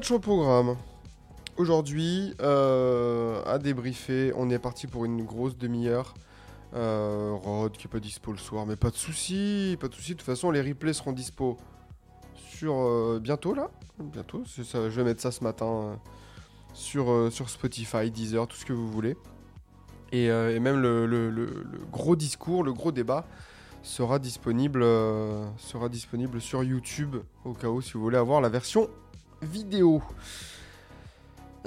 Bon, 6 matchs au programme. Aujourd'hui, euh, à débriefer, on est parti pour une grosse demi-heure. Euh, Rod qui est pas dispo le soir, mais pas de souci, pas de souci. De toute façon, les replays seront dispo sur euh, bientôt là, bientôt. ça, je vais mettre ça ce matin euh, sur sur Spotify, Deezer, tout ce que vous voulez. Et, même le, le- gros discours, le gros débat sera disponible sera disponible sur YouTube au cas où si vous voulez avoir la version vidéo.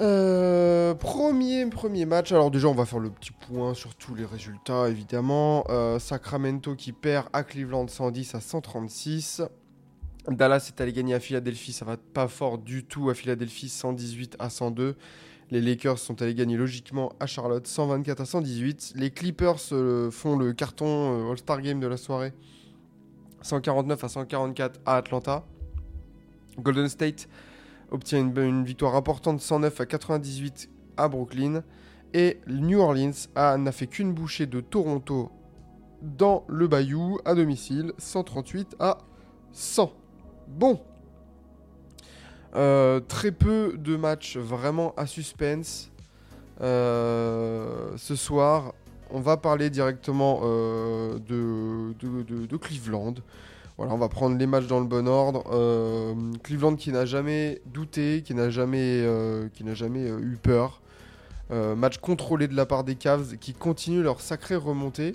Euh, premier, premier match. Alors déjà, on va faire le petit point sur tous les résultats, évidemment. Euh, Sacramento qui perd à Cleveland 110 à 136. Dallas est allé gagner à Philadelphie, ça va pas fort du tout à Philadelphie 118 à 102. Les Lakers sont allés gagner logiquement à Charlotte 124 à 118. Les Clippers euh, font le carton All-Star Game de la soirée 149 à 144 à Atlanta. Golden State obtient une, victoire importante 109 à 98 à Brooklyn. Et New Orleans n'a fait qu'une bouchée de Toronto dans le Bayou à domicile 138 à 100. Bon. Euh, très peu de matchs vraiment à suspense. Euh, ce soir, on va parler directement euh, de- de Cleveland. Voilà, on va prendre les matchs dans le bon ordre. Euh, Cleveland qui n'a jamais douté, qui n'a jamais, euh, qui n'a jamais euh, eu peur. Match contrôlé de la part des Cavs qui continuent leur sacrée remontée.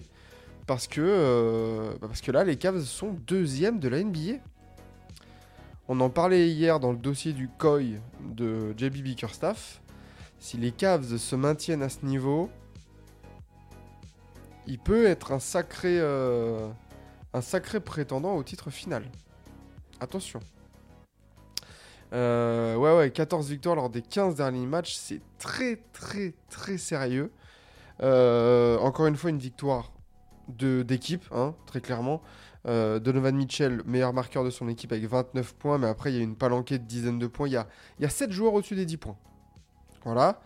Parce que, bah parce que là, les Cavs sont deuxième de la NBA. On en parlait hier dans le dossier du COI de JB Bickerstaff. Si les Cavs se maintiennent à ce niveau, il peut être un sacré, un sacré prétendant au titre final. Attention. Euh, ouais, ouais, 14 victoires lors des 15 derniers matchs, c'est très, très, très sérieux. Euh, encore une fois, une victoire d'équipe, hein, très clairement. Euh, Donovan Mitchell, meilleur marqueur de son équipe avec 29 points, mais après, il y a une palanquée de dizaines de points. Il y a, il y a 7 joueurs au-dessus des 10 points. Voilà.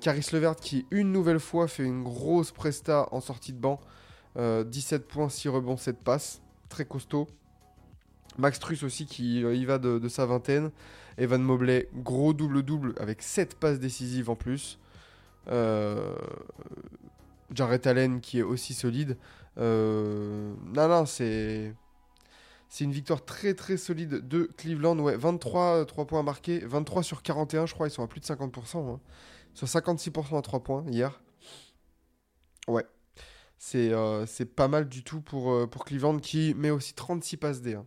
Caris Levert qui, une nouvelle fois, fait une grosse presta en sortie de banc. Euh, 17 points, 6 rebonds, 7 passes. Très costaud. Max Truss aussi qui euh, y va de, sa vingtaine. Evan Mobley, gros double-double avec 7 passes décisives en plus. Euh, Jarrett Allen qui est aussi solide. Euh, non, non, c'est. C'est une victoire très très solide de Cleveland. Ouais, 23 3 points marqués, 23 sur 41, je crois. Ils sont à plus de 50%. hein. Sur 56% à 3 points hier. Ouais. C'est euh, c'est pas mal du tout pour, euh, pour Cleveland qui met aussi 36 passes D. hein.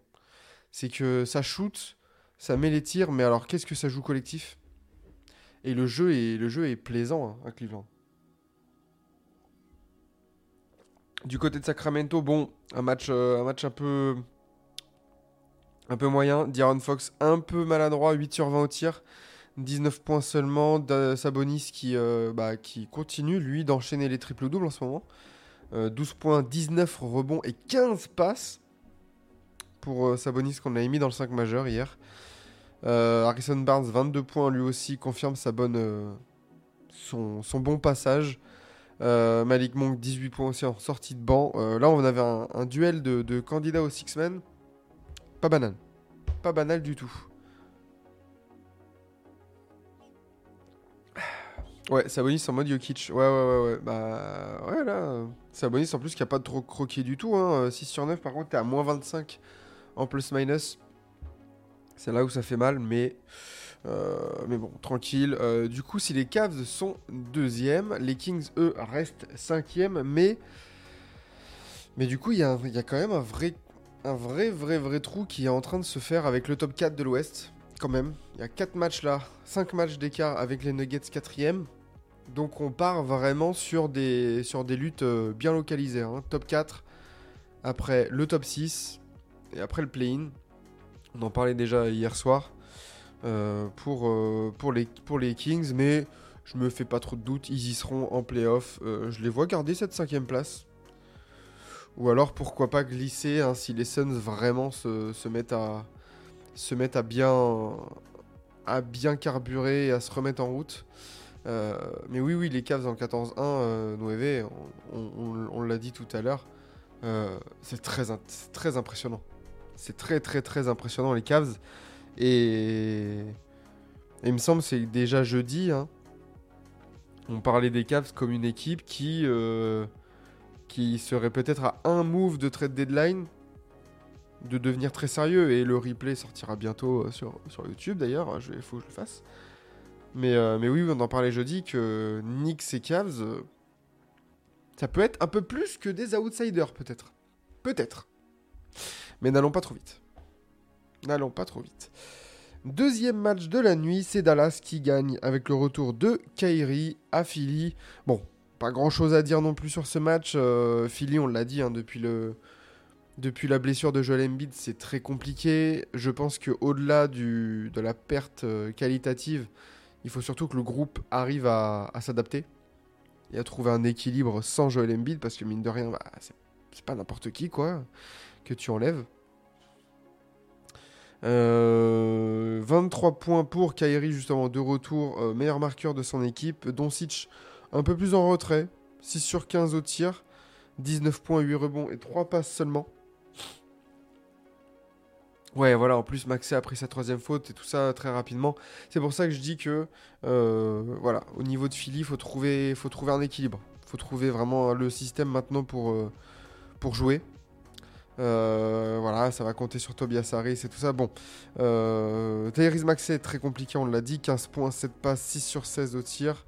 C'est que ça shoot, ça met les tirs, mais alors qu'est-ce que ça joue collectif? Et le jeu est, le jeu est plaisant hein, à Cleveland. Du côté de Sacramento, bon, un match, euh, un match un peu, un peu moyen. D'Aaron Fox un peu maladroit, 8 sur 20 au tir, 19 points seulement. Sabonis qui, bah, qui continue, lui, d'enchaîner les triples-doubles en ce moment. Euh, 12 points, 19 rebonds et 15 passes pour euh, Sabonis qu'on avait mis dans le 5 majeur hier. Euh, Harrison Barnes, 22 points, lui aussi confirme sa bonne, euh, son, bon passage. Euh, Malik Monk, 18 points aussi en sortie de banc. Euh, là, on avait un, duel de, candidats au Six-Men. Pas banal. Pas banal du tout. Ouais, Sabonis en mode Jokic. Ouais, ouais, ouais, ouais. Bah, ouais, là. Sabonis en plus qui a pas trop croqué du tout. Hein. euh, 6 sur 9, par contre, t'es à moins 25 en plus-minus. C'est là où ça fait mal, mais. euh, mais bon, tranquille. Euh, du coup, si les Cavs sont deuxième, les Kings, eux, restent cinquième, mais. Mais du coup, il y, y a quand même un vrai, un vrai, vrai, vrai trou qui est en train de se faire avec le top 4 de l'Ouest, quand même. Il y a 4 matchs là, 5 matchs d'écart avec les Nuggets quatrième. Donc on part vraiment sur des, sur des luttes euh, bien localisées. hein. Top 4, après le top 6, et après le play-in. On en parlait déjà hier soir euh, pour, euh, pour, les, Kings, mais je me fais pas trop de doute. Ils y seront en playoff. Je les vois garder cette cinquième place. Ou alors pourquoi pas glisser hein, si les Suns vraiment se, se mettent à se mettent à bien à bien carburer et à se remettre en route. Euh, mais oui, oui, les Cavs en 14-1, euh, 9, on, l'a dit tout à l'heure, euh, c'est très, très impressionnant. C'est très, très, très impressionnant, les Cavs. Et, il me semble c'est déjà jeudi, hein, on parlait des Cavs comme une équipe qui, euh, qui serait peut-être à un move de trade deadline de devenir très sérieux. Et le replay sortira bientôt sur, sur YouTube d'ailleurs, il faut que je le fasse. Mais, euh, mais oui, on en parlait jeudi que Knicks et Cavs, euh, ça peut être un peu plus que des outsiders peut-être. Peut-être. Mais n'allons pas trop vite. N'allons pas trop vite. Deuxième match de la nuit, c'est Dallas qui gagne avec le retour de Kyrie à Philly. Bon, pas grand chose à dire non plus sur ce match. Euh, Philly, on l'a dit hein, depuis, la blessure de Joel Embiid, c'est très compliqué. Je pense qu'au-delà du- de la perte qualitative, il faut surtout que le groupe arrive à, s'adapter et à trouver un équilibre sans Joel Embiid parce que mine de rien, bah, c'est pas n'importe qui quoi que tu enlèves. Euh, 23 points pour Kyrie justement de retour, euh, meilleur marqueur de son équipe. Doncic un peu plus en retrait, 6 sur 15 au tir, 19 points, 8 rebonds et 3 passes seulement. Ouais, voilà, en plus Maxé a pris sa troisième faute et tout ça très rapidement. C'est pour ça que je dis que, euh, voilà, au niveau de Philly, il faut trouver, faut trouver un équilibre. Il faut trouver vraiment le système maintenant pour, euh, jouer. Euh, voilà, ça va compter sur Tobias Harris et tout ça. Bon, euh, Tyrese Maxey est très compliqué, on l'a dit. 15 points, 7 passes, 6 sur 16 au tir.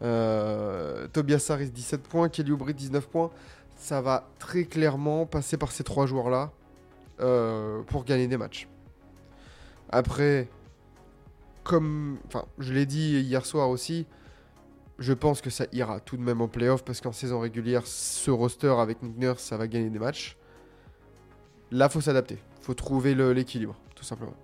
Tobias Harris, 17 points. Kelly Oubre, 19 points. Ça va très clairement passer par ces trois joueurs-là euh, pour gagner des matchs. Après, comme je l'ai dit hier soir aussi, je pense que ça ira tout de même en playoff parce qu'en saison régulière, ce roster avec Nick Nurse, ça va gagner des matchs. Là, faut s'adapter. faut trouver l'équilibre, tout simplement.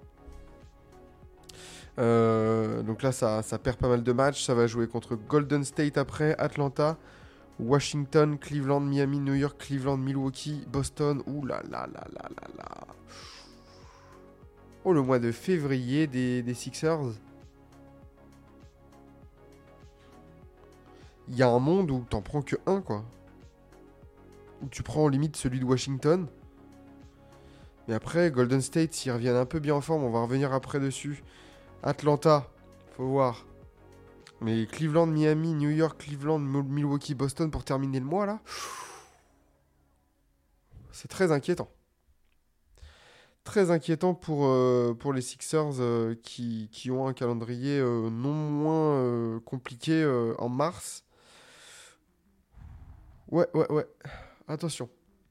Euh, donc là, ça, ça perd pas mal de matchs. Ça va jouer contre Golden State après, Atlanta, Washington, Cleveland, Miami, New York, Cleveland, Milwaukee, Boston. Ouh là là là là là là. Oh, le mois de février des, Sixers. Il y a un monde où t'en prends que un, quoi. Où tu prends en limite celui de Washington. Mais après, Golden State, s'ils reviennent un peu bien en forme, on va revenir après dessus. Atlanta, faut voir. Mais Cleveland, Miami, New York, Cleveland, Mil- Milwaukee, Boston pour terminer le mois là. C'est très inquiétant. Très inquiétant pour, euh, pour les Sixers euh, qui, qui ont un calendrier euh, non moins compliqué en mars. Ouais, ouais, ouais. Attention.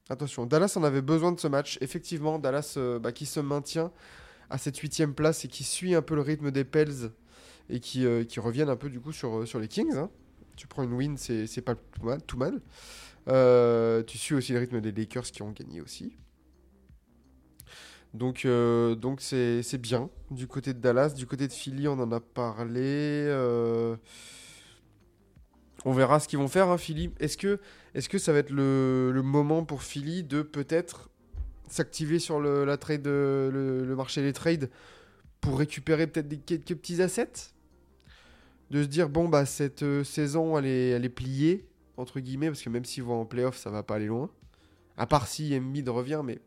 Attention. Dallas en avait besoin de ce match. Effectivement, Dallas bah, qui se maintient à cette huitième place et qui suit un peu le rythme des Pels et qui, euh, qui reviennent un peu du coup sur, euh, sur les Kings. hein. Tu prends une win, c'est pas tout mal. Tout mal. Euh, tu suis aussi le rythme des Lakers qui ont gagné aussi. Donc donc c'est bien du côté de Dallas. Du côté de Philly, on en a parlé. On verra ce qu'ils vont faire, hein, Philly. Est-ce que, est que ça va être le, le moment pour Philly de peut-être s'activer sur le, le, le marché des trades pour récupérer peut-être quelques petits assets? De se dire, bon, bah, cette euh, saison, elle est, elle est pliée, entre guillemets, parce que même s'ils vont en playoff, ça va pas aller loin. À part si Embiid revient, mais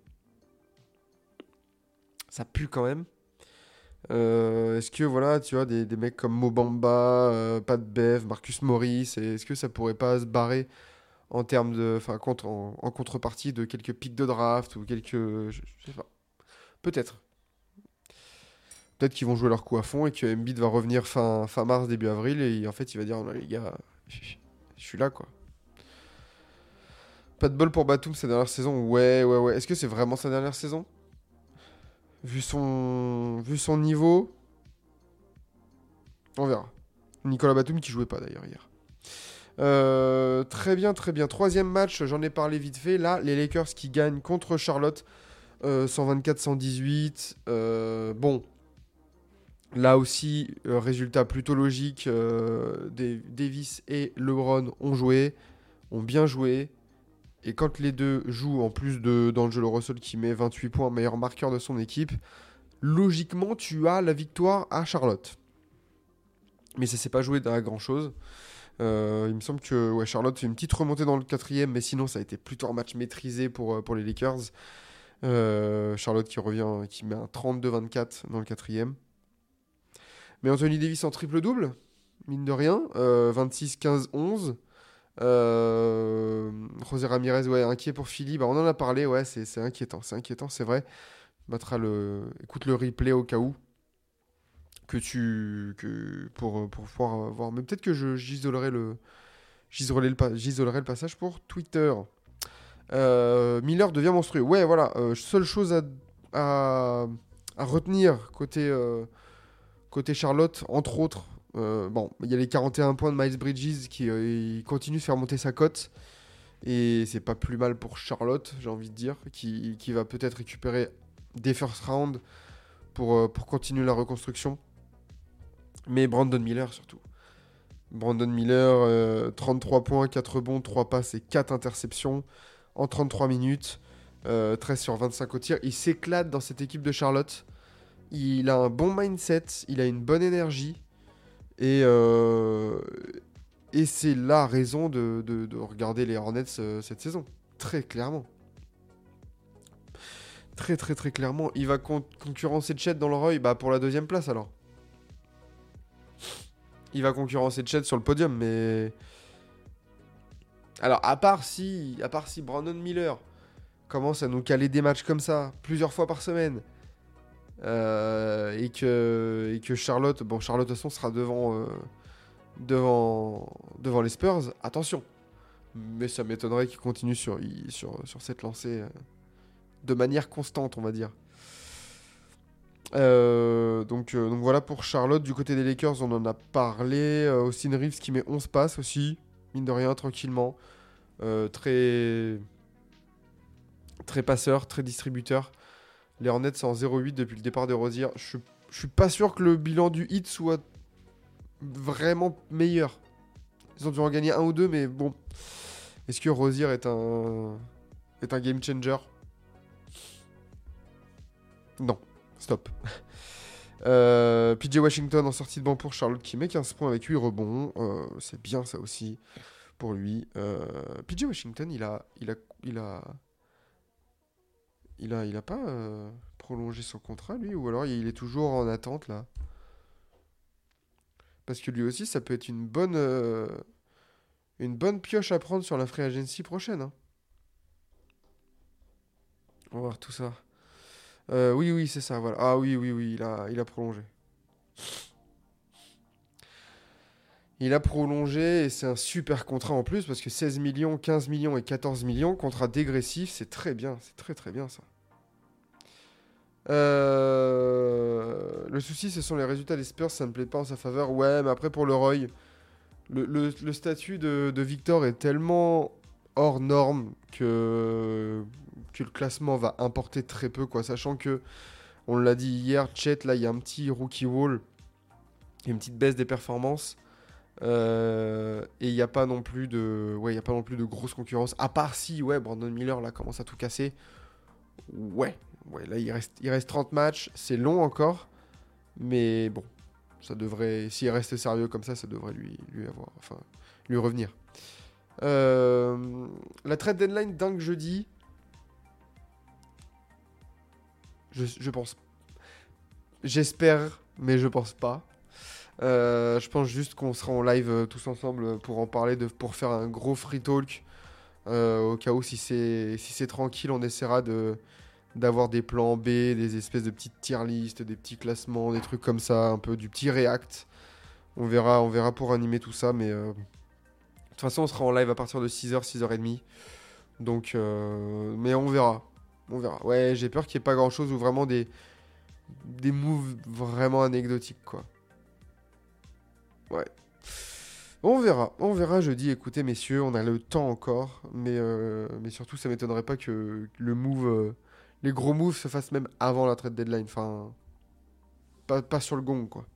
ça pue quand même. Euh, est-ce que voilà, tu vois, des, des mecs comme Mobamba, euh, Pat Bev, Marcus Morris, est-ce que ça pourrait pas se barrer en termes de, enfin, en contrepartie de quelques pics de draft ou quelques, je, je sais pas, peut-être. Peut-être qu'ils vont jouer leur coup à fond et que Embiid va revenir fin, fin mars, début avril, et en fait, il va dire, non les gars, je suis là quoi. Pas de bol pour Batum sa dernière saison. Ouais, ouais, ouais. Est-ce que c'est vraiment sa dernière saison? Vu son, vu son niveau, on verra. Nicolas Batum qui jouait pas d'ailleurs hier. Euh, très bien, très bien. Troisième match, j'en ai parlé vite fait. Là, les Lakers qui gagnent contre Charlotte. Euh, 124-118. euh, bon. Là aussi, euh, résultat plutôt logique. euh, Davis et LeBron ont joué, ont bien joué. Et quand les deux jouent, en plus de D'Angelo Russell qui met 28 points, meilleur marqueur de son équipe, logiquement, tu as la victoire à Charlotte. Mais ça s'est pas joué à grand chose. il me semble que ouais, Charlotte fait une petite remontée dans le quatrième, mais sinon ça a été plutôt un match maîtrisé pour, euh, les Lakers. Euh, Charlotte qui revient, qui met un 32-24 dans le quatrième. Mais Anthony Davis en triple-double, mine de rien, euh, 26-15-11. Euh, José Ramirez, ouais, inquiet pour Philly. Bah, on en a parlé, ouais, c'est inquiétant, c'est inquiétant, c'est vrai. Mettra le, écoute le replay au cas où que tu que pour pour pouvoir voir. Mais peut-être que j'isolerai le le, le passage pour Twitter. Euh, Miller devient monstrueux. Ouais, voilà. euh, seule chose à, à, à retenir côté euh, côté Charlotte, entre autres. euh, il y a les 41 points de Miles Bridges qui euh, continue de faire monter sa cote. Et c'est pas plus mal pour Charlotte, j'ai envie de dire, qui, va peut-être récupérer des first round pour, euh, pour continuer la reconstruction. Mais Brandon Miller surtout. Brandon Miller, euh, 33 points, 4 rebonds, 3 passes et 4 interceptions en 33 minutes. euh, 13 sur 25 au tir. Il s'éclate dans cette équipe de Charlotte. Il a un bon mindset, il a une bonne énergie. Et, euh, et c'est la raison de, de- de regarder les Hornets euh, cette saison. Très clairement. Très très très clairement. Il va con- concurrencer Chet dans le Roy bah, pour la deuxième place alors. Il va concurrencer Chet sur le podium, mais. Alors, à part si, à part si Brandon Miller commence à nous caler des matchs comme ça, plusieurs fois par semaine, euh, et, que, Charlotte, bon, Charlotte de toute façon sera devant, euh, devant, devant les Spurs, attention. Mais ça m'étonnerait qu'il continue sur, sur, sur cette lancée euh, de manière constante, on va dire. Donc, donc voilà pour Charlotte. Du côté des Lakers, on en a parlé. Austin Reeves qui met 11 passes aussi, mine de rien, tranquillement. Très, très passeur, très distributeur. Les Hornets sont en 0-8 depuis le départ de Rosier. Je, je suis pas sûr que le bilan du hit soit vraiment meilleur. Ils ont dû en gagner un ou deux, mais bon. Est-ce que Rosier est un, est un game changer? Non. Stop. Euh, PJ Washington en sortie de banc pour Charlotte qui met 15 points avec 8 rebonds. Euh, c'est bien ça aussi pour lui. Euh, PJ Washington, il a, il a, il a, il a, il a pas euh, prolongé son contrat lui ou alors il est toujours en attente là? Parce que lui aussi, ça peut être une bonne, euh, une bonne pioche à prendre sur la free agency prochaine. hein. On va voir tout ça. Euh, oui, oui, c'est ça. Ah oui, oui, oui, il a, il a prolongé. Il a prolongé et c'est un super contrat en plus parce que 16 millions, 15 millions et 14 millions, contrat dégressif, c'est très bien, c'est très très bien ça. Euh, Le souci, ce sont les résultats des Spurs, ça ne plaît pas en sa faveur. Ouais, mais après pour le Roy, le, statut de, Victor est tellement hors norme que, le classement va importer très peu, quoi. Sachant que, on l'a dit hier, Chet, là, il y a un petit rookie wall, une petite baisse des performances. Euh, et il n'y a pas non plus de, ouais, il a pas non plus de grosse concurrence. À part si, ouais, Brandon Miller là commence à tout casser. Ouais, ouais, là il reste, il reste 30 matchs, c'est long encore, mais bon, ça devrait, s'il reste sérieux comme ça, ça devrait lui, lui avoir, enfin, lui revenir. Euh, la trade deadline dingue jeudi. Je, pense. J'espère, mais je pense pas. Euh, je pense juste qu'on sera en live euh, tous ensemble pour en parler, de, pour faire un gros free talk. Euh, au cas où, si c'est si tranquille, on essaiera de d'avoir des plans B, des espèces de petites tier list, des petits classements, des trucs comme ça, un peu du petit react. On verra, on verra pour animer tout ça, mais euh, de toute façon, on sera en live à partir de 6h, 6h30. Donc, euh, mais on verra. On verra. Ouais, j'ai peur qu'il n'y ait pas grand chose ou vraiment des, des moves vraiment anecdotiques, quoi. Ouais. On verra, on verra jeudi. Écoutez, messieurs, on a le temps encore, mais, euh, surtout, ça m'étonnerait pas que le move, euh, les gros moves se fassent même avant la trade deadline. Enfin, pas, pas sur le gong, quoi.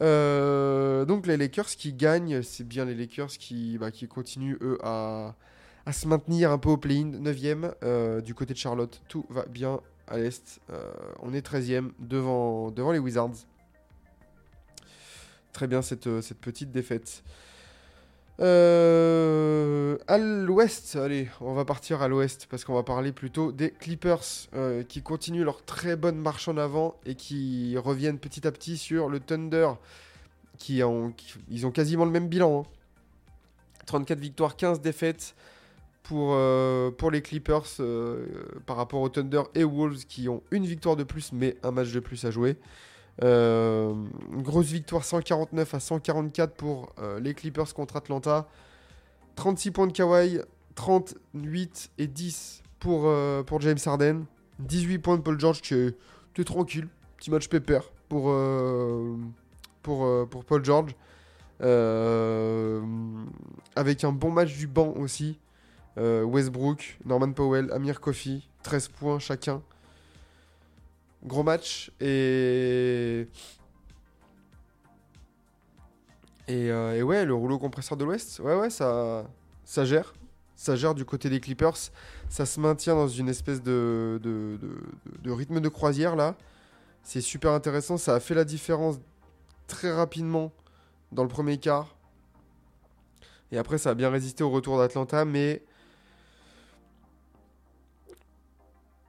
Euh, donc les Lakers qui gagnent, c'est bien les Lakers qui, bah, continuent eux à, se maintenir un peu au play-in, 9ème euh, du côté de Charlotte. Tout va bien à l'Est. On est 13ème devant, devant les Wizards. Très bien cette, euh, cette petite défaite. Euh, à l'ouest, allez, on va partir à l'ouest parce qu'on va parler plutôt des Clippers euh, qui continuent leur très bonne marche en avant et qui reviennent petit à petit sur le Thunder qui ont, ils ont quasiment le même bilan. hein. 34 victoires, 15 défaites pour, euh, pour les Clippers par rapport au Thunder et Wolves qui ont une victoire de plus mais un match de plus à jouer. Euh, grosse victoire 149 à 144 pour euh, les Clippers contre Atlanta. 36 points de Kawhi, 38 et 10 pour, euh, pour James Harden. 18 points de Paul George qui est tranquille. Petit match pépère pour, pour, Paul George. Avec un bon match du banc aussi. Westbrook, Norman Powell, Amir Kofi, 13 points chacun. Gros match et. Euh, et ouais, le rouleau compresseur de l'Ouest, ouais, ouais, ça, ça gère. Ça gère du côté des Clippers. Ça se maintient dans une espèce de rythme de croisière là. C'est super intéressant. Ça a fait la différence très rapidement dans le premier quart. Et après, ça a bien résisté au retour d'Atlanta, mais.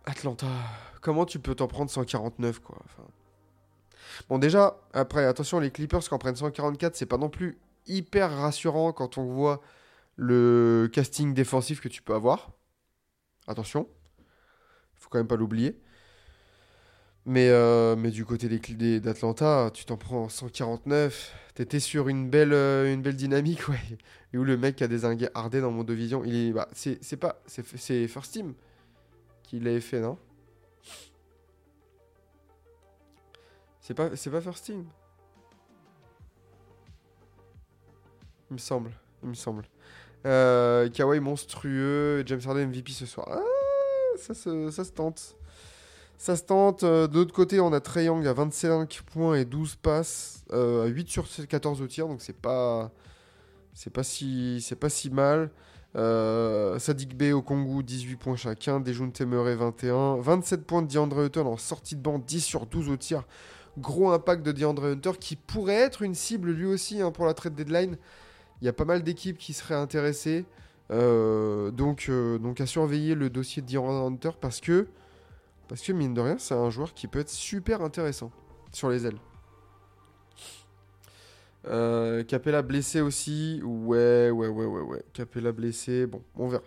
Atlanta, comment tu peux t'en prendre 149 quoi Bon déjà, après, attention, les Clippers qui en prennent 144, c'est pas non plus hyper rassurant quand on voit le casting défensif que tu peux avoir. Attention, faut quand même pas l'oublier. Mais, euh, mais du côté des des- d'Atlanta, tu t'en prends 149. T'étais sur une belle, euh, dynamique, ouais. Et où le mec a désingué Harden dans mon division, il est, bah, c'est pas, c'est First Team qui l'avait fait, non? C'est pas, c'est pas First Team Il me semble, il me semble. Euh, monstrueux, James Harden MVP ce soir. Ah, ça se, ça se tente. Ça se tente. Euh, de l'autre côté, on a Trey Young à 25 points et 12 passes, euh, à 8 sur 14 au tir, donc c'est pas, c'est pas si, c'est pas si mal. Euh, Sadik Bey au Congo, 18 points chacun. Dejounte Murray, 21. 27 points de DeAndre Hunter en sortie de banc, 10 sur 12 au tir. Gros impact de DeAndre Hunter qui pourrait être une cible lui aussi hein, pour la trade deadline. Il y a pas mal d'équipes qui seraient intéressées. Euh, donc, euh, donc à surveiller le dossier de DeAndre Hunter parce que, parce que mine de rien, c'est un joueur qui peut être super intéressant sur les ailes. Euh, Capella blessé aussi. Ouais, ouais, ouais, ouais, ouais. Capella blessé. Bon, on verra.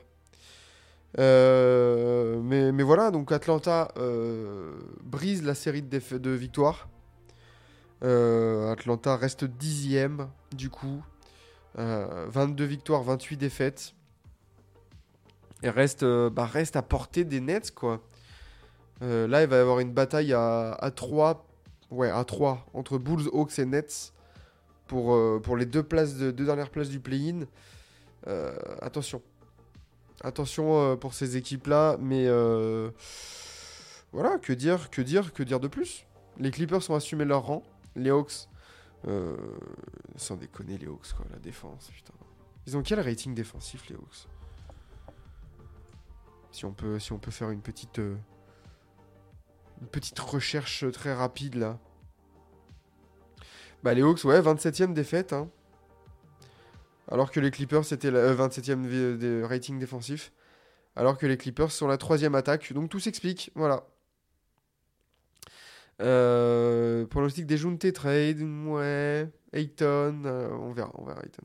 Euh, mais, voilà, donc Atlanta euh, brise la série de, victoires. Atlanta reste dixième du coup. Euh, 22 victoires, 28 défaites. Et reste, bah, reste à portée des Nets, quoi. Là, il va y avoir une bataille à, à 3. Ouais, à 3 entre Bulls, Hawks et Nets pour, euh, pour les deux, places de, deux dernières places du play-in. Euh, attention. Attention euh, pour ces équipes-là, mais voilà, que dire, que dire, que dire de plus? Les Clippers ont assumé leur rang, les Hawks, euh, sans déconner les Hawks, quoi, la défense, putain. Ils ont quel rating défensif, les Hawks? Si on, peut, faire une petite, une petite recherche très rapide, là. Bah les Hawks, ouais, 27ème défaite, hein. Alors que les Clippers, c'était la euh, 27ème vi- des rating défensif. Alors que les Clippers sont la troisième attaque. Donc tout s'explique, voilà. Euh, pronostic des Junte trade, ouais. Ayton, euh, on verra, on verra Ayton.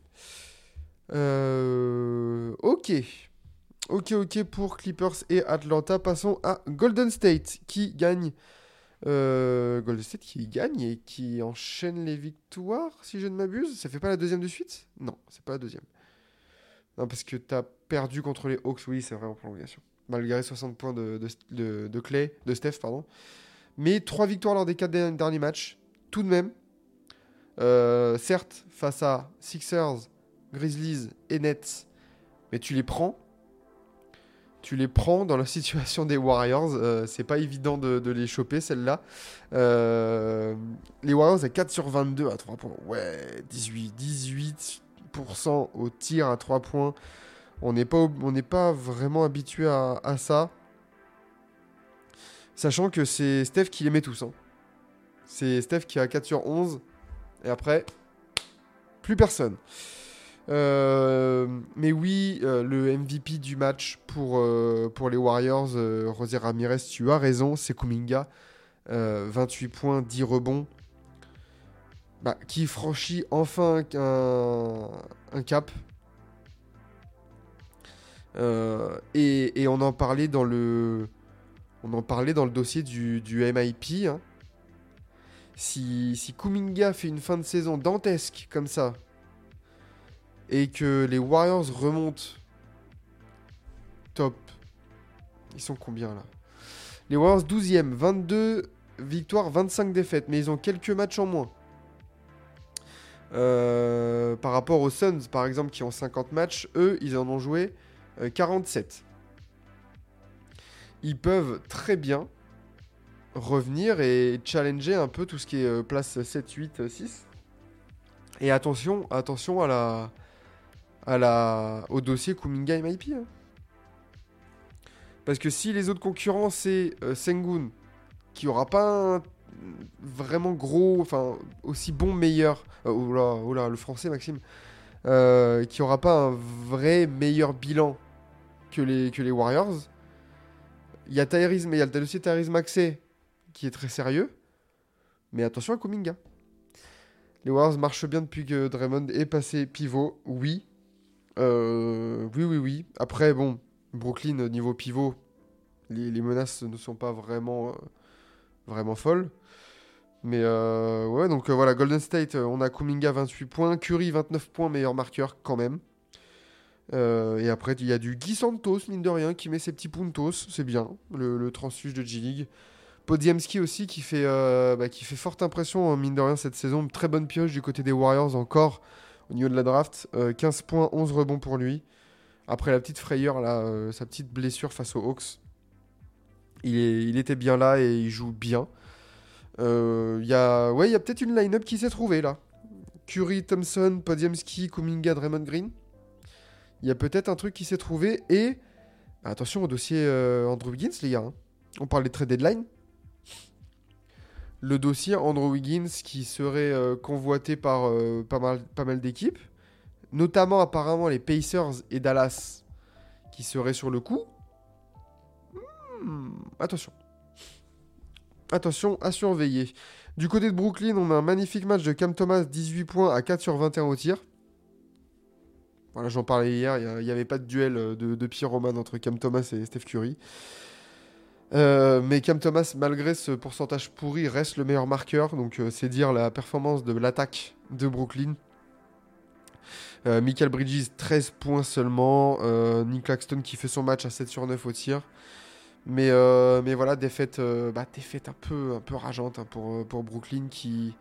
Euh, ok. Ok, ok pour Clippers et Atlanta. Passons à Golden State qui gagne. Euh, Golden State qui gagne et qui enchaîne les victoires, si je ne m'abuse. Ça fait pas la deuxième de suite? Non, c'est pas la deuxième. Non, parce que t'as perdu contre les Hawks, oui, c'est vrai en prolongation. Malgré 60 points de, Clay, de Steph, pardon. Mais trois victoires lors des quatre derniers derniers matchs, tout de même. Euh, certes, face à Sixers, Grizzlies et Nets, mais tu les prends. Tu les prends dans la situation des Warriors. Euh, c'est pas évident de, les choper, celle-là. Euh, les Warriors à 4 sur 22 à 3 points. Ouais, 18, 18% au tir à 3 points. On n'est pas, vraiment habitué à, à ça. Sachant que c'est Steph qui les met tous. hein. C'est Steph qui a 4 sur 11. Et après, plus personne. Euh, mais oui, euh, le MVP du match pour, euh, pour les Warriors, Rosier Ramirez, tu as raison, c'est Kuminga. Euh, 28 points, 10 rebonds. Bah, qui franchit enfin un, un cap. Et, et on en parlait dans le, on en parlait dans le dossier du, du MIP. hein. Si, si Kuminga fait une fin de saison dantesque comme ça, et que les Warriors remontent top. Ils sont combien là? Les Warriors 12e, 22 victoires, 25 défaites, mais ils ont quelques matchs en moins. Euh, par rapport aux Suns, par exemple, qui ont 50 matchs, eux, ils en ont joué euh, 47. Ils peuvent très bien revenir et challenger un peu tout ce qui est euh, place 7, 8, 6. Et attention, attention à la, à la, au dossier Kuminga MIP. hein. Parce que si les autres concurrents, c'est euh, Sengun, qui aura pas un vraiment gros, enfin aussi bon meilleur, euh, oh oh le français Maxime, euh, qui aura pas un vrai meilleur bilan que les, que les Warriors. Il y a Tyrese, mais il y a le dossier Tyrese Maxey qui est très sérieux. Mais attention à Kuminga. Les Warriors marchent bien depuis que Draymond est passé pivot, oui. Euh, oui, oui, oui. Après, bon, Brooklyn, euh, niveau pivot, les, menaces ne sont pas vraiment, euh, vraiment folles. Mais ouais, donc voilà, Golden State, on a Kuminga 28 points, Curry 29 points, meilleur marqueur quand même. Et après, il y a du Guy Santos, mine de rien, qui met ses petits puntos, c'est bien, le, transfuge de G-League. Podiemski aussi, qui fait, bah, qui fait forte impression, hein, mine de rien, cette saison. Très bonne pioche du côté des Warriors encore, au niveau de la draft. Euh, 15 points, 11 rebonds pour lui. Après la petite frayeur, là, euh, sa petite blessure face aux Hawks, il, est- il était bien là et il joue bien. Euh, Il y a, ouais, il y a peut-être une line-up qui s'est trouvée là. Curry, Thompson, Podiemski, Kuminga, Draymond Green. Il y a peut-être un truc qui s'est trouvé. Et attention au dossier euh, Andrew Wiggins, les gars. hein. On parle des trade deadline. Le dossier Andrew Wiggins qui serait euh, convoité par euh, pas mal, d'équipes. Notamment apparemment les Pacers et Dallas qui seraient sur le coup. Hmm, attention. Attention à surveiller. Du côté de Brooklyn, on a un magnifique match de Cam Thomas, 18 points à 4 sur 21 au tir. Voilà, j'en parlais hier, il n'y avait pas de duel euh, de, de pyromane entre Cam Thomas et Steph Curry. Euh, mais Cam Thomas, malgré ce pourcentage pourri, reste le meilleur marqueur. Donc euh, c'est dire la performance de l'attaque de Brooklyn. Euh, Michael Bridges, 13 points seulement. Nick Claxton qui fait son match à 7 sur 9 au tir. Mais, voilà, défaite, bah, défaite un peu, un peu rageante hein, pour, pour Brooklyn qui,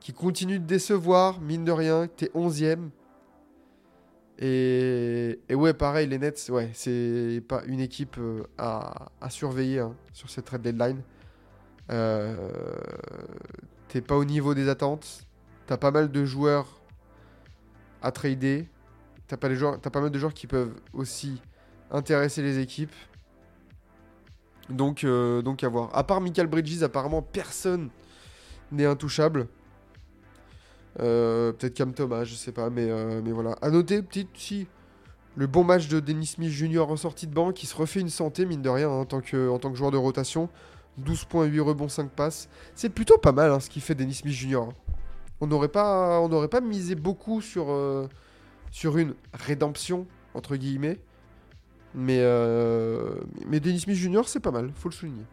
qui continue de décevoir, mine de rien. T'es 11ème. Et, ouais, pareil, les Nets, ouais, c'est pas une équipe euh, à, surveiller hein, sur cette trade deadline. Euh, T'es pas au niveau des attentes. T'as pas mal de joueurs à trader. T'as pas mal de joueurs qui peuvent aussi intéresser les équipes. Donc, euh, donc à voir. À part Michael Bridges, apparemment personne n'est intouchable. Euh, Peut-être Cam Thomas, je sais pas, mais, euh, mais voilà. À noter, petite, si, le bon match de Dennis Smith Jr. en sortie de banque, qui se refait une santé, mine de rien, hein, en, tant que, en tant que joueur de rotation. 12 points, 8 rebonds, 5 passes. C'est plutôt pas mal hein, ce qu'il fait Dennis Smith Jr. hein. On n'aurait pas, pas misé beaucoup sur, euh, sur une rédemption, entre guillemets. Mais, mais Dennis Smith Jr., c'est pas mal, faut le souligner.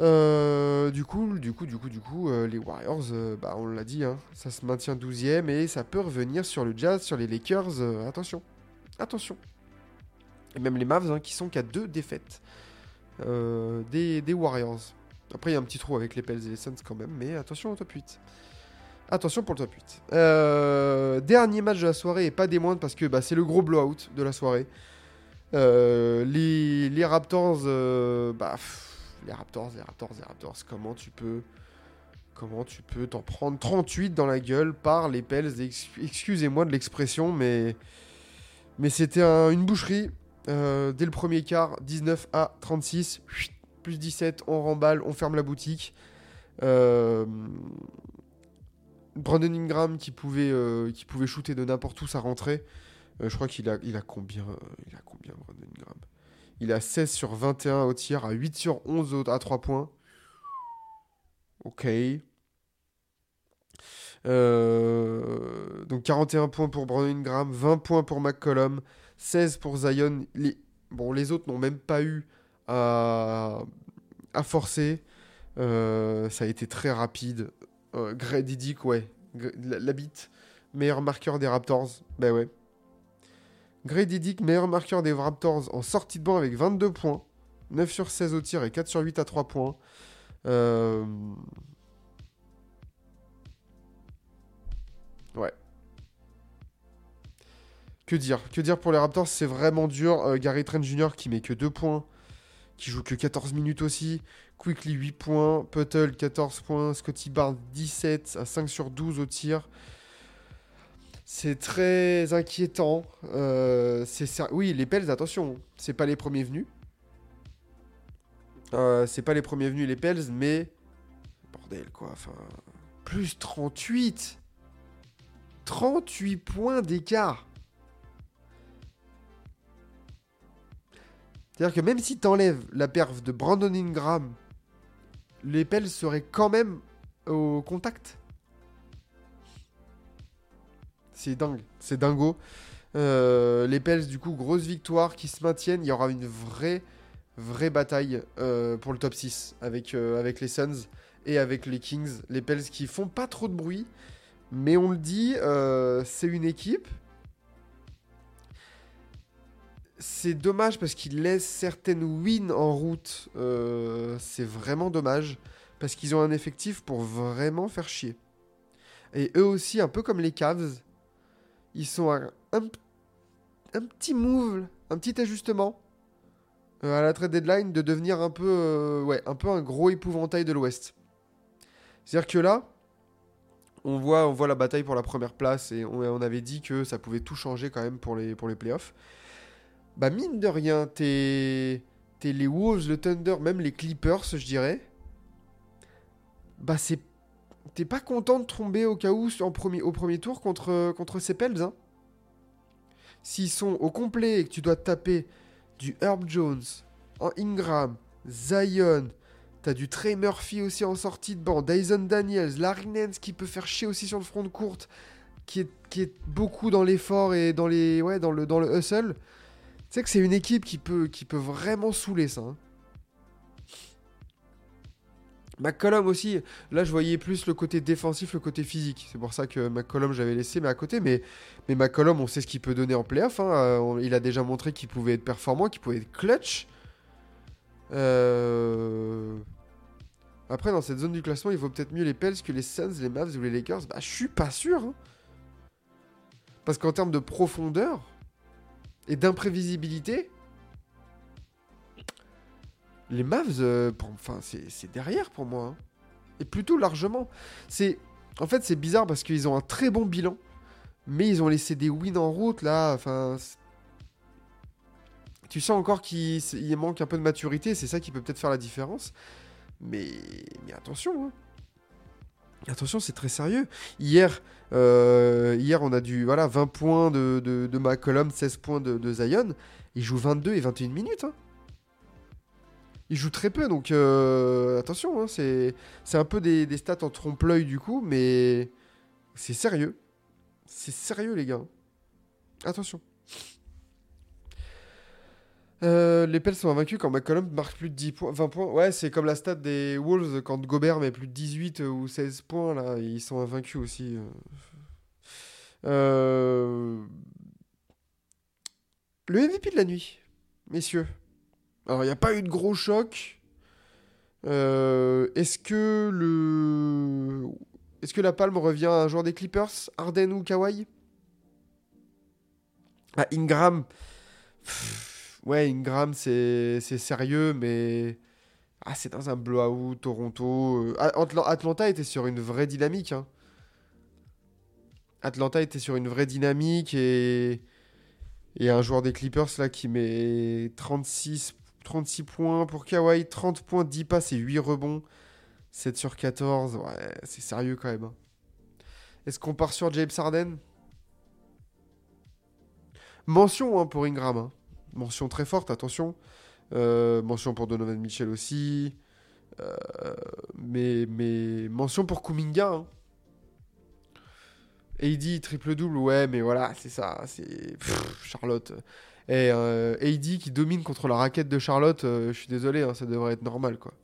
Euh, du coup, du coup, du coup, du coup, euh, les Warriors, euh, bah, on l'a dit, hein, ça se maintient 12ème et ça peut revenir sur le Jazz, sur les Lakers. attention, attention. Et même les Mavs hein, qui sont qu'à deux défaites des, Warriors. Après, il y a un petit trou avec les Pels et les Suns quand même, mais attention au top 8. Attention pour le top 8. Euh, dernier match de la soirée et pas des moindres parce que bah, c'est le gros blowout de la soirée. Les, Raptors, bah, les Raptors, les Raptors, les Raptors, comment tu peux, t'en prendre 38 dans la gueule par les Pels Ex- Excusez-moi de l'expression, mais, c'était un- une boucherie. Euh, dès le premier quart, 19 à 36, chut, plus 17, on remballe, on ferme la boutique. Euh, Brandon Ingram qui pouvait, euh, qui pouvait shooter de n'importe où, ça rentrait. Je crois qu'il a, combien Il a combien, Brandon Ingram? Il a 16 sur 21 au tir, à 8 sur 11 au- à 3 points. Ok. Euh, donc 41 points pour Brandon Ingram, 20 points pour McCollum, 16 pour Zion. Les, bon, les autres n'ont même pas eu à, forcer. Euh, ça a été très rapide. Euh, Gray Didic, ouais. La, la bite. Meilleur marqueur des Raptors. Ben ouais. Gray Didic, meilleur marqueur des Raptors en sortie de banc avec 22 points. 9 sur 16 au tir et 4 sur 8 à 3 points. Euh, Ouais. Que dire Que dire pour les Raptors C'est vraiment dur. Euh, Gary Trent Jr. qui met que 2 points. Qui joue que 14 minutes aussi. Quickly 8 points. Puttle 14 points. Scotty Barnes 17 à 5 sur 12 au tir. C'est très inquiétant. Euh, c'est Oui, les Pels, attention. C'est pas les premiers venus. Euh, c'est pas les premiers venus, les Pels, mais. Bordel, quoi. Enfin. Plus 38 38 points d'écart. C'est-à-dire que même si t'enlèves la perf de Brandon Ingram, les Pels seraient quand même au contact. C'est dingue, c'est dingo. Euh, les Pels, du coup, grosse victoire qui se maintiennent. Il y aura une vraie, vraie bataille euh, pour le top 6 avec, euh, avec les Suns et avec les Kings. Les Pels qui font pas trop de bruit, mais on le dit, c'est une équipe. C'est dommage parce qu'ils laissent certaines wins en route. C'est vraiment dommage parce qu'ils ont un effectif pour vraiment faire chier. Et eux aussi, un peu comme les Cavs, ils sont un, un petit move, un petit ajustement euh, à la trade deadline de devenir un peu, euh, ouais, un peu un gros épouvantail de l'Ouest. C'est-à-dire que là, on voit, on voit la bataille pour la première place et on, avait dit que ça pouvait tout changer quand même pour les, pour les playoffs. Bah mine de rien, t'es les Wolves, le Thunder, même les Clippers, je dirais. Bah c'est, t'es pas content de tomber au cas où au premier tour contre, contre ces. Hein? S'ils sont au complet et que tu dois taper du Herb Jones, en Ingram, Zion, T'as du Trey Murphy aussi en sortie de banc, Dyson Daniels, Larry qui peut faire chier aussi sur le front de courte, qui est, beaucoup dans l'effort et dans, les, ouais, dans, le, hustle. Tu sais que c'est une équipe qui peut, qui peut vraiment saouler ça. hein. McCollum aussi, là je voyais plus le côté défensif, le côté physique. C'est pour ça que McCollum j'avais laissé mais à côté. Mais, mais McCollum, on sait ce qu'il peut donner en playoff. hein. Euh, il a déjà montré qu'il pouvait être performant, qu'il pouvait être clutch. Euh, Après, dans cette zone du classement, il vaut peut-être mieux les Pels que les Suns, les Mavs ou les Lakers. Bah, je suis pas sûr. hein. Parce qu'en termes de profondeur et d'imprévisibilité, les Mavs, euh, enfin, c'est derrière pour moi. hein. Et plutôt largement. C'est, en fait, c'est bizarre parce qu'ils ont un très bon bilan, mais ils ont laissé des wins en route là. Enfin, tu sens encore qu'il il manque un peu de maturité. C'est ça qui peut peut-être faire la différence. Mais, attention. hein. Attention, c'est très sérieux. Hier, euh, hier, on a du voilà 20 points de, de, McCollum, 16 points de, de Zion. Il joue 22 et 21 minutes. hein. Il joue très peu, donc euh, attention. hein, c'est un peu des, stats en trompe-l'œil du coup, mais c'est sérieux. C'est sérieux, les gars. Attention. Euh, les Pels sont invaincus quand McCollum marque plus de 10 points, 20 points. Ouais, c'est comme la stat des Wolves quand Gobert met plus de 18 ou 16 points, là, ils sont invaincus aussi. Euh, Le MVP de la nuit, messieurs. Alors, il n'y a pas eu de gros choc. Euh, Est-ce que la palme revient à un joueur des Clippers, Harden ou Kawhi? Ah, Ingram. Ouais, Ingram, c'est sérieux, mais. Ah, c'est dans un blowout, Toronto. euh, Atla- Atlanta était sur une vraie dynamique. hein. Atlanta était sur une vraie dynamique et. Et un joueur des Clippers là qui met 36, 36 points pour Kawhi, 30 points, 10 passes et 8 rebonds. 7 sur 14, ouais, c'est sérieux quand même. hein. Est-ce qu'on part sur James Harden? Mention hein, pour Ingram. hein. Mention très forte, attention. Euh, mention pour Donovan Mitchell aussi. Euh, mais, mais mention pour Kuminga. Hein. AD triple-double, ouais, mais voilà, c'est ça. C'est Charlotte. Et euh, qui domine contre la raquette de Charlotte, euh, je suis désolé, hein, ça devrait être normal, quoi.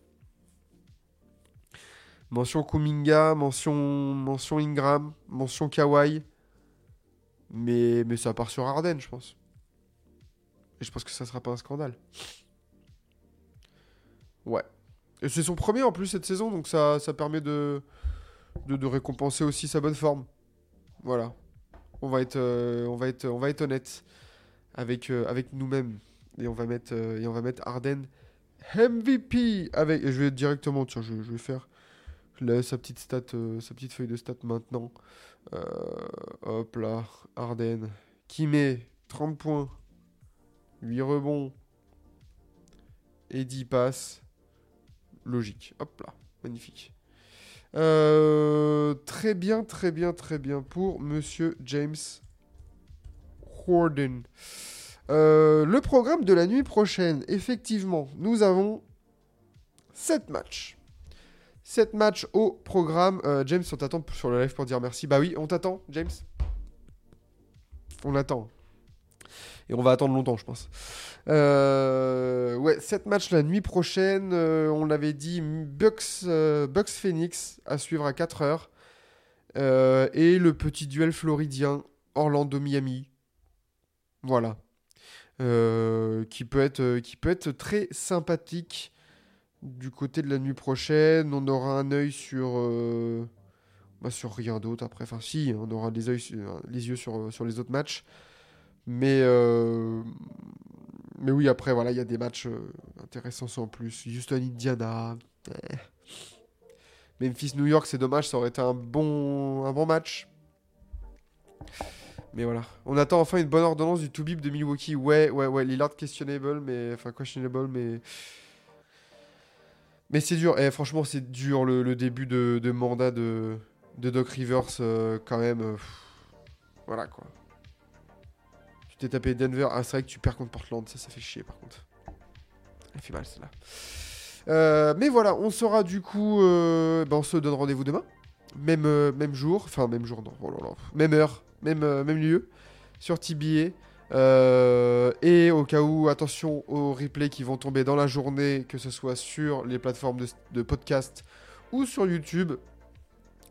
Mention Kuminga, mention, Ingram, mention Kawhi. Mais, mais ça part sur Harden, je pense. Et je pense que ça sera pas un scandale. Ouais. Et c'est son premier en plus cette saison, donc ça, ça permet de, de, de récompenser aussi sa bonne forme. Voilà. On va être, euh, on va être, on va être honnête avec, euh, avec nous-mêmes. Et on va mettre, euh, et on va mettre Harden MVP avec. Et je vais directement, tiens, je, je vais faire là, sa petite stat, euh, sa petite feuille de stats maintenant. Hop là, Harden qui met 30 points, 8 rebonds et 10 passes. Logique. Hop là, magnifique. Très bien, très bien, très bien pour Monsieur James Euh, le programme de la nuit prochaine, effectivement, nous avons 7 matchs. 7 matchs au programme. Euh, James, on t'attend sur le live pour dire merci. Bah oui, on t'attend, James. On attend. Et on va attendre longtemps, je pense. Euh, ouais, 7 matchs la nuit prochaine. On l'avait dit, Bucks, Bucks Phoenix à suivre à 4h. et le petit duel floridien Orlando-Miami. Voilà. Euh, qui, peut être, euh, qui peut être très sympathique du côté de la nuit prochaine. On aura un œil sur. euh, bah, sur rien d'autre après. Enfin, si, on aura les, yeux sur, les yeux sur, sur les autres matchs. Mais, mais oui, après, voilà, il y a des matchs intéressants en plus. Houston-Indiana. eh. Memphis-New York, c'est dommage, ça aurait été un bon, un bon match. Mais voilà. On attend enfin une bonne ordonnance du Toubib de Milwaukee. Ouais, ouais, ouais. Lillard questionable, mais. Enfin, questionable, mais. Mais c'est dur. Et franchement, c'est dur le, début de, mandat de, de Doc Rivers, euh, quand même. euh, voilà, quoi. Tu t'es tapé Denver. Ah, c'est vrai que tu perds contre Portland. Ça, ça fait chier, par contre. Elle fait mal, celle-là. Euh, mais voilà, on sera du coup. ben, on se donne rendez-vous demain. Même, même jour. Enfin, même jour, non. Oh. Même heure. Même, euh, même lieu. Sur TBA. Euh, et au cas où, attention aux replays qui vont tomber dans la journée, que ce soit sur les plateformes de, podcast ou sur YouTube.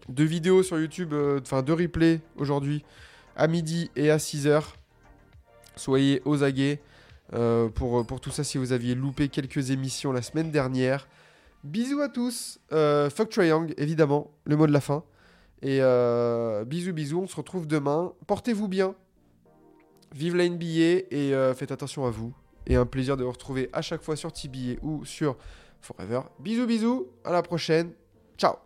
Deux vidéos sur YouTube, euh, enfin deux replays aujourd'hui, à midi et à 6h. Soyez aux aguets euh, pour, pour tout ça si vous aviez loupé quelques émissions la semaine dernière. Bisous à tous. Euh, fuck Triangle, évidemment, le mot de la fin. Et euh, bisous, bisous. On se retrouve demain. Portez-vous bien. Vive la NBA et euh, faites attention à vous. Et un plaisir de vous retrouver à chaque fois sur TBA ou sur Forever. Bisous, bisous. À la prochaine. Ciao.